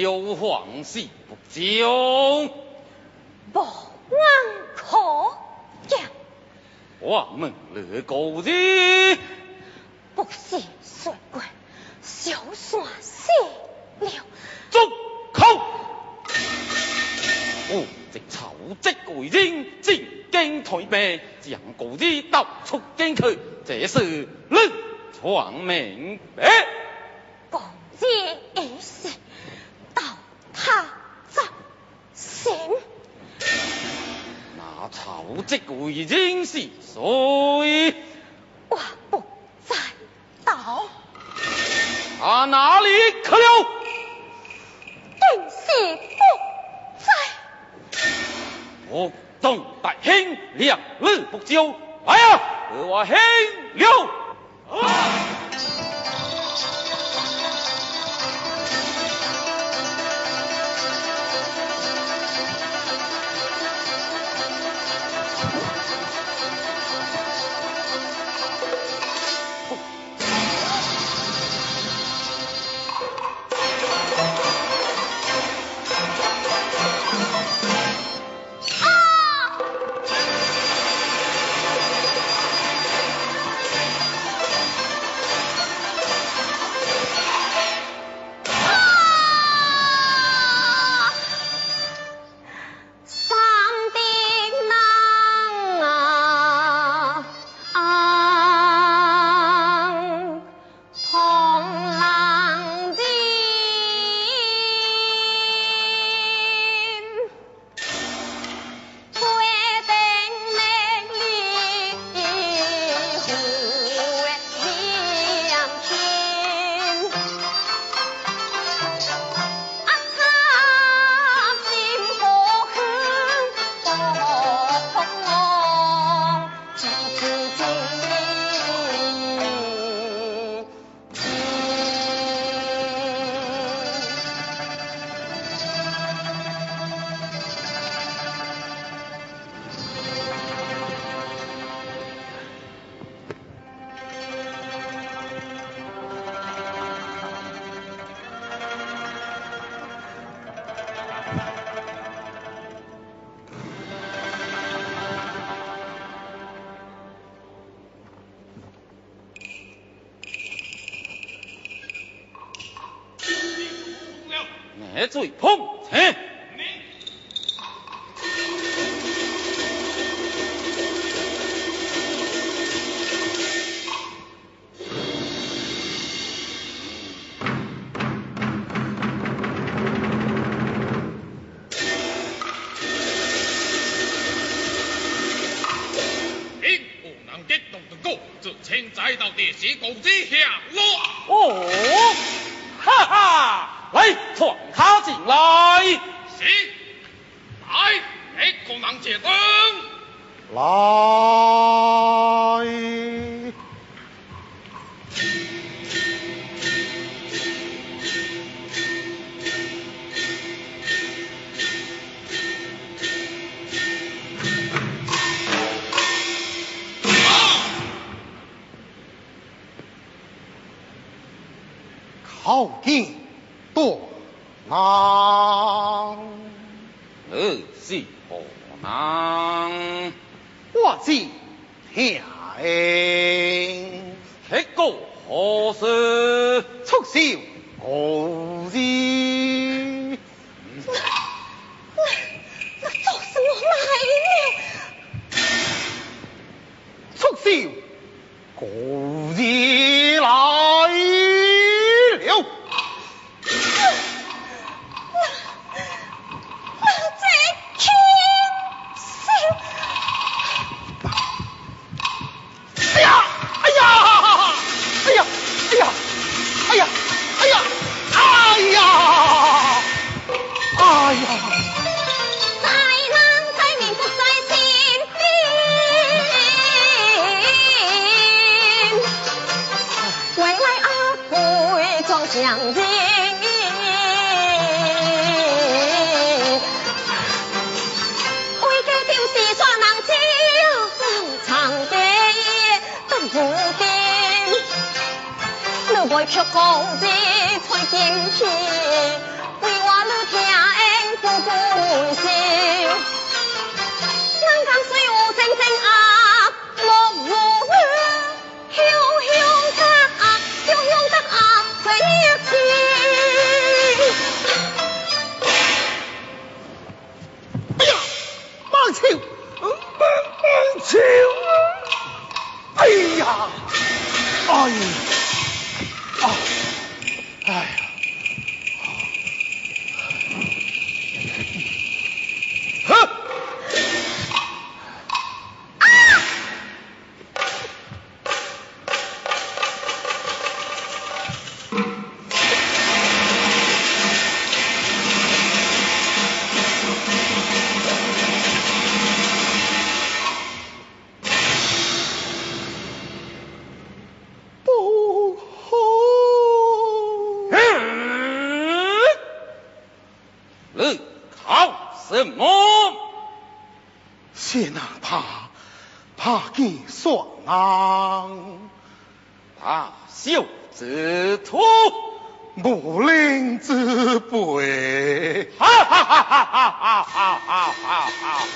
有皇室不忠，不忘可将，我门乐故日，不是水鬼，小算死了。住口！吾在丑职鬼人，进京退兵，将故事道出惊去，这是论闯明白。公子已。他则行。那曹植为经是，所以我不在道。他哪里去了？定是不在。我动大兄两日不招，来呀、我兴了。别醉碰瓷后定不拿靠什么？先人怕怕见双人，大笑之徒，无令之辈。哈哈哈哈哈哈哈哈哈哈！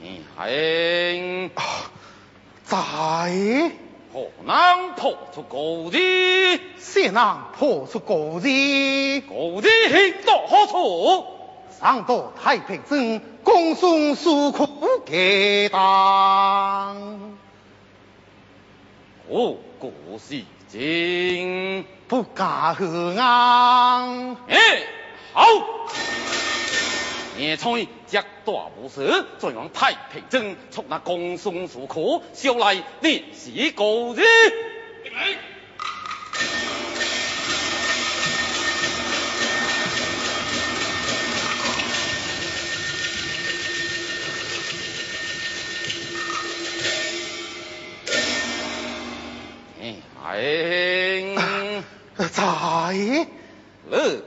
你还在何能破出高地？先人破出高地，高地到何处？上到太平镇，公送诉苦给当，我故是经。不敢何安。哎，好！野炊一大无事，再往太平镇出那公孙苏可，小来历史高日。哎，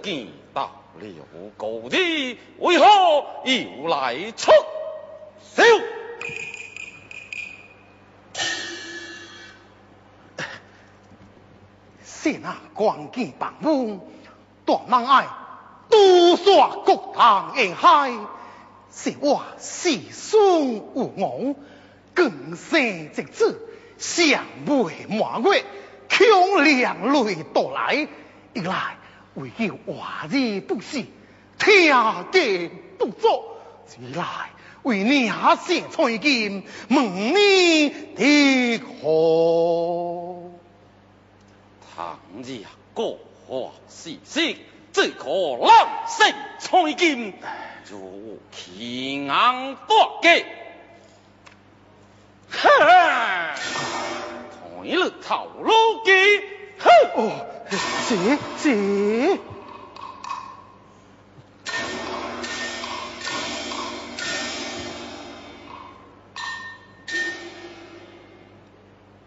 见。了高地，为何又来出手？先人光见房屋，大人爱都刷国堂沿海，是我世孙有我，更生直子，相陪满月，强两泪到来，一来为救华日不死，天地不作；二来为娘生翠金，问你的可？唐日国华事息，只可浪声彩金，如奇硬大计。哈！同了头路计，哼！哦，是是。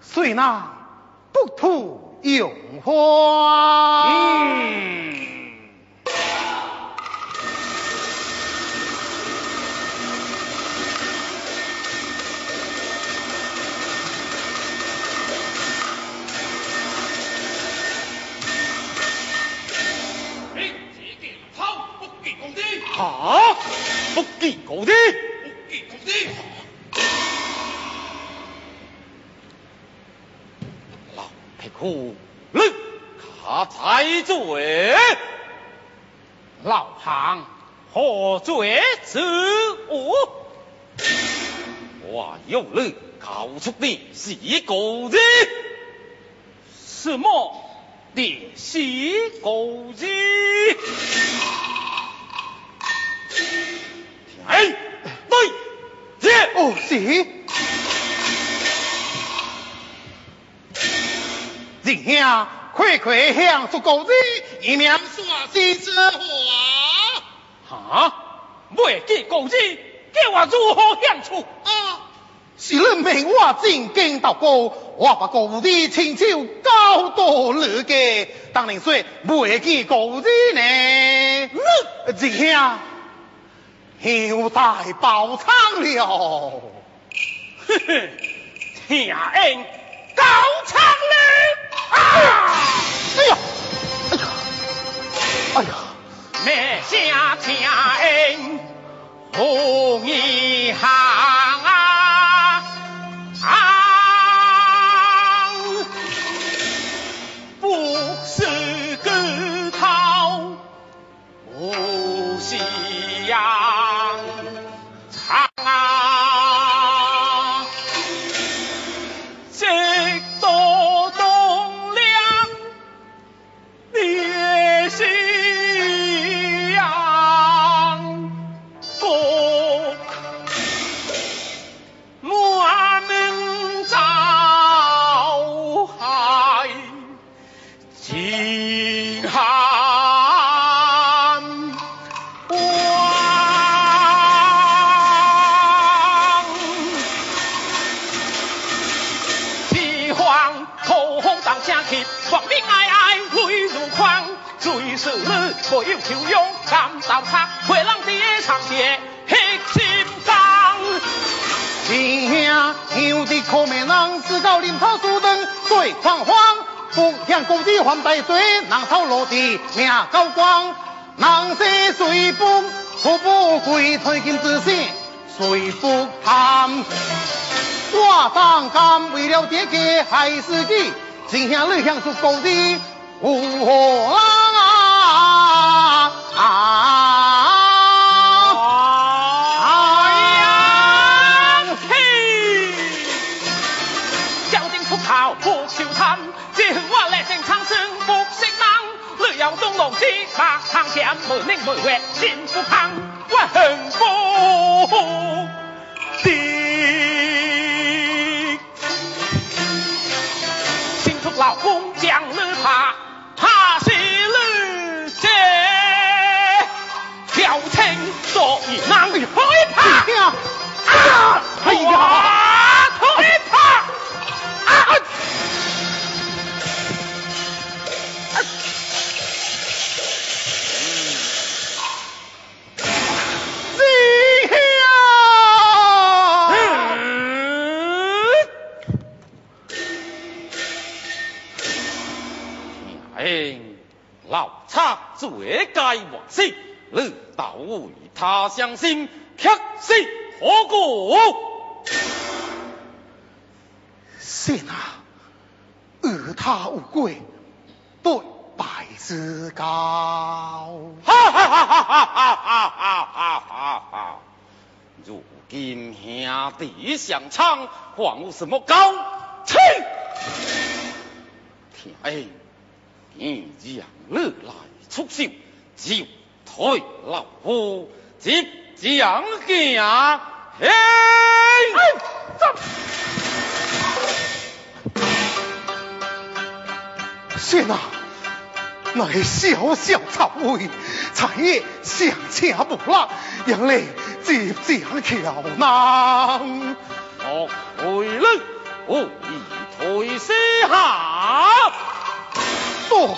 虽那不图荣华，嗯。啊！不给工资，不给工资！老皮裤，你他才罪，老汉何罪之无？我用你告出的是个资，什么的是个资？哎，对，这哦，是。仁兄，快快向出高子，以免耍西之话。哈，未见高子，叫我如何相处？啊！是你命我进京祷告，我把高子亲手交到你家，当然说未见高子呢。仁兄，又在宝藏了。嘿嘿，天恩高昌了。哎呀，哎呀，哎呀，灭下天恩红衣汉。心寒，望。凄风苦雨当升去，亡命哀哀泪如狂。最是你无有羞勇，甘头插花人的长夜黑心肠。弟兄兄弟可没人，自古临头输当最彷徨。福享公子还拜罪，南头落地命高光。人舍随不苦不贵，退金之心谁不贪？我当甘为了这个害死己，今天你享受公子无何啦？白堂前，每年每月心不康，我恨不的。新出老公将你怕，怕是你这调情所以难害怕。兄啊！哎呀！老贼罪该万死，你倒为他伤心，却是何故？是啊，与他无归，对白之交。哈哈哈哈哈哈哈哈哈哈！如今兄弟相称，还有什么高清？天你阳乐来出销，就退老夫即将行。嘿，哎、走！谢娜，乃小小草位，产业上车不落，让你即将桥难。莫回了，我已退西海。做梦。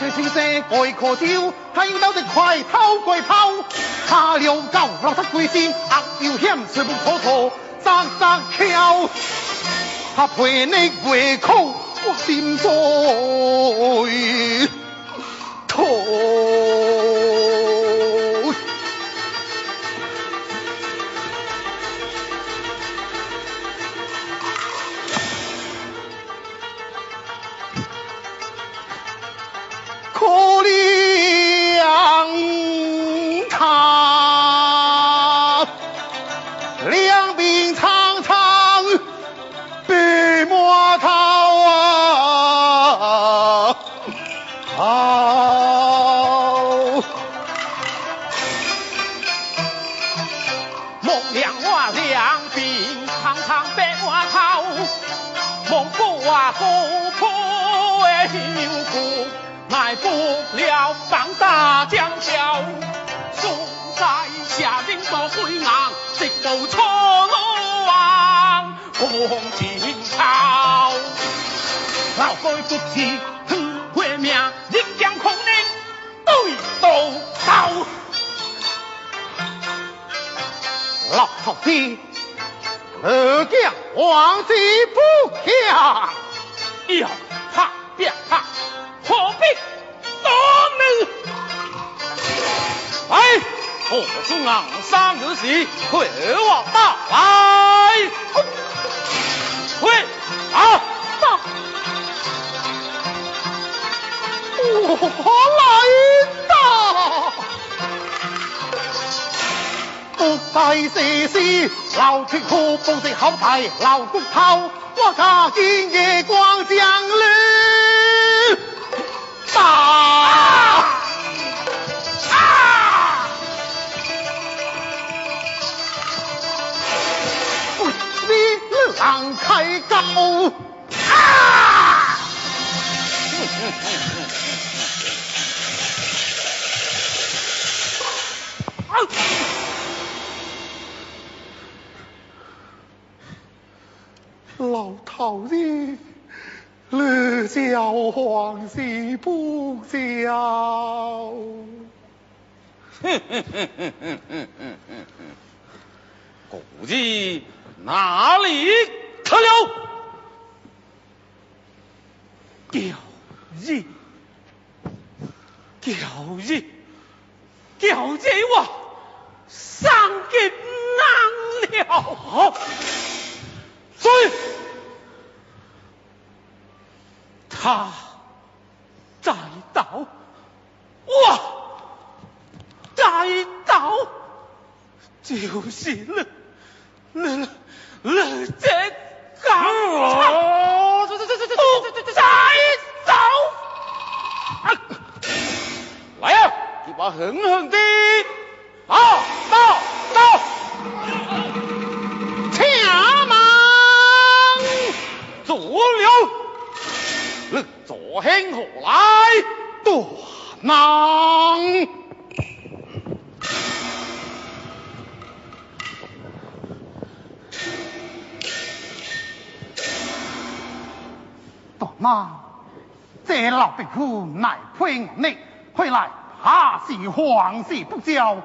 为我食佢先生外可招，睇到只快偷怪跑，下了狗落得鬼先，壓要險全部妥妥，扎扎翹，他陪你胃口，我心碎痛？灰硬，直到初王王前朝。老该不知吞血命，一将空念对刀刀。老头子，老将王子不强，要。破竹昂山而起，回王大来。回啊！我来到，不该谢谢老天可不是好歹老骨头，我家今夜光降临。你让开高啊！老头子，你叫皇室不叫？故计哪里，他了。屌日，屌日，屌日我，三更冷了。再。他，再倒。我。再倒。就是了。了了这刚哦，这这这这这这这这再走。来呀，一把狠狠的，到到到！且慢，左了，你左兄何来？大囊。大囊，这老匹夫乃配我你，回来怕是皇室不交，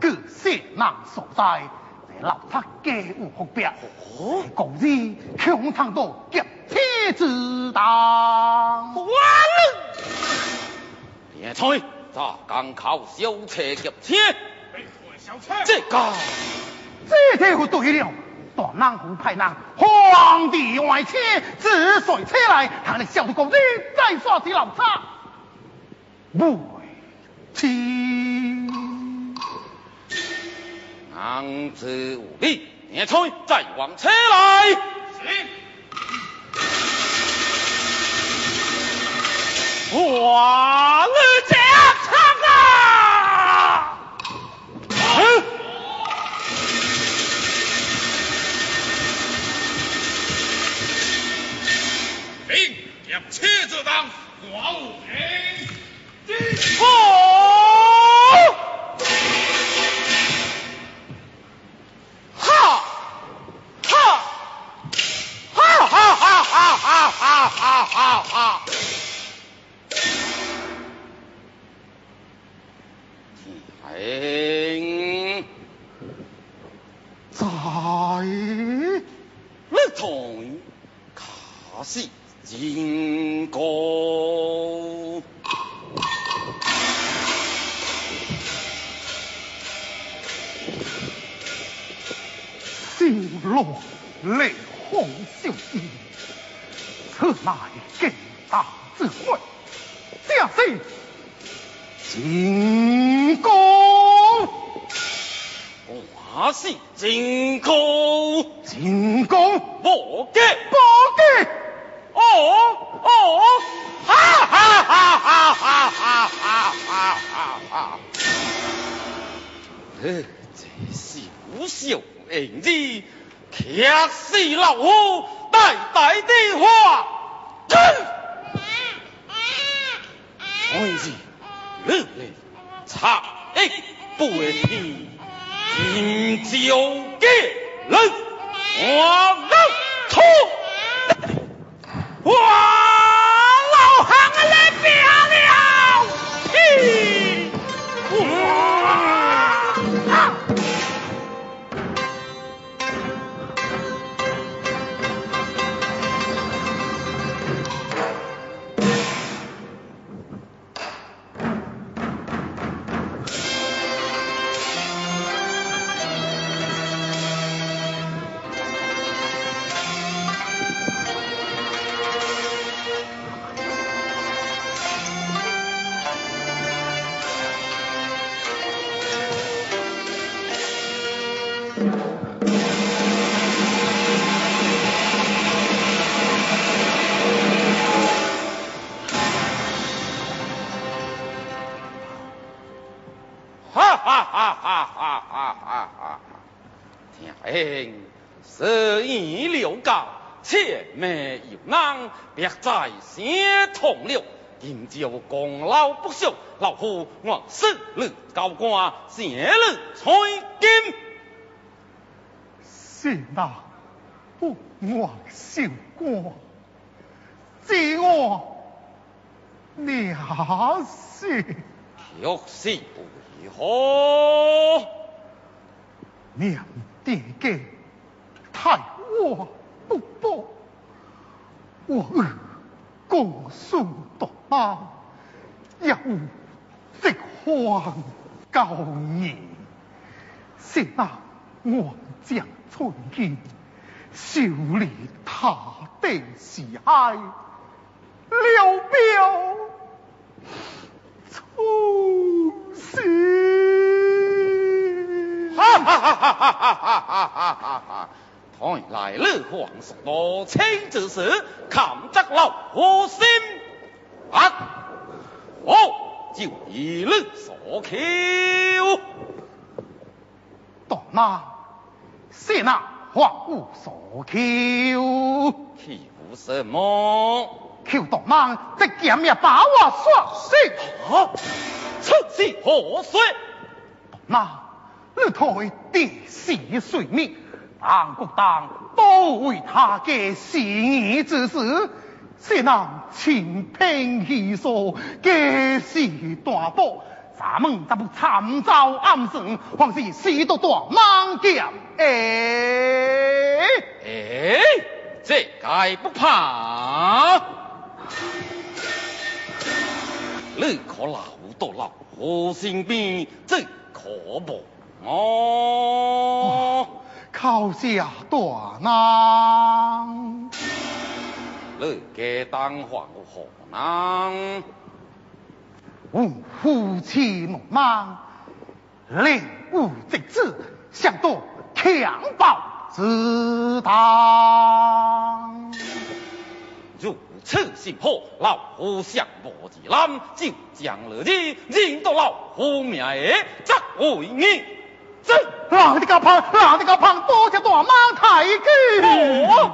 各些难所在。这老他家有福表，哦，故日强藏到劫车之当。完了，田菜咋刚靠小车夹车？小车这个这条河对了，大南湖派人，皇帝外车，紫水车来，喊你小的工日再耍起老差，没钱。男子武力，年吹再往车来。行。气子当王母我是金高，进宫，我嘅。报给哦哦，哈哈哈哈哈哈哈。哈哈！呃，这小小恩义，却是老虎代代的话。儿子，日日插一背天，饮酒给人，我能出。哇！别再先同了。今朝功劳不朽，老夫我生日高官，谢日彩金。是那不忘小官，自我了是却是为何？娘爹给太我不报，我儿公孙夺马，也无直荒高言，是那我将寸金，修理他的喜爱，了表从心。哈哈哈哈哈哈哈哈哈哈！方来了皇上，我亲自是看则留夫心啊，我就一路所求。大那，谢那皇姑所求，求什么？求大那这见也把我说死，此事何遂？大那，你退死四水命。当国当都为他嘅事义之事，是那清平气所嘅事大宝。咱们怎不参照暗算，还是死都大猛将？哎，哎，这该不怕？你可老到老我身边，这可不哦。靠下大难。你嘅当皇何难？吾夫妻怒骂，令吾直子想夺强暴之当。如此心魄，老夫想不自揽，就将了你引到老夫命下，则为你真。让这个胖，让这个胖多些大忙太君。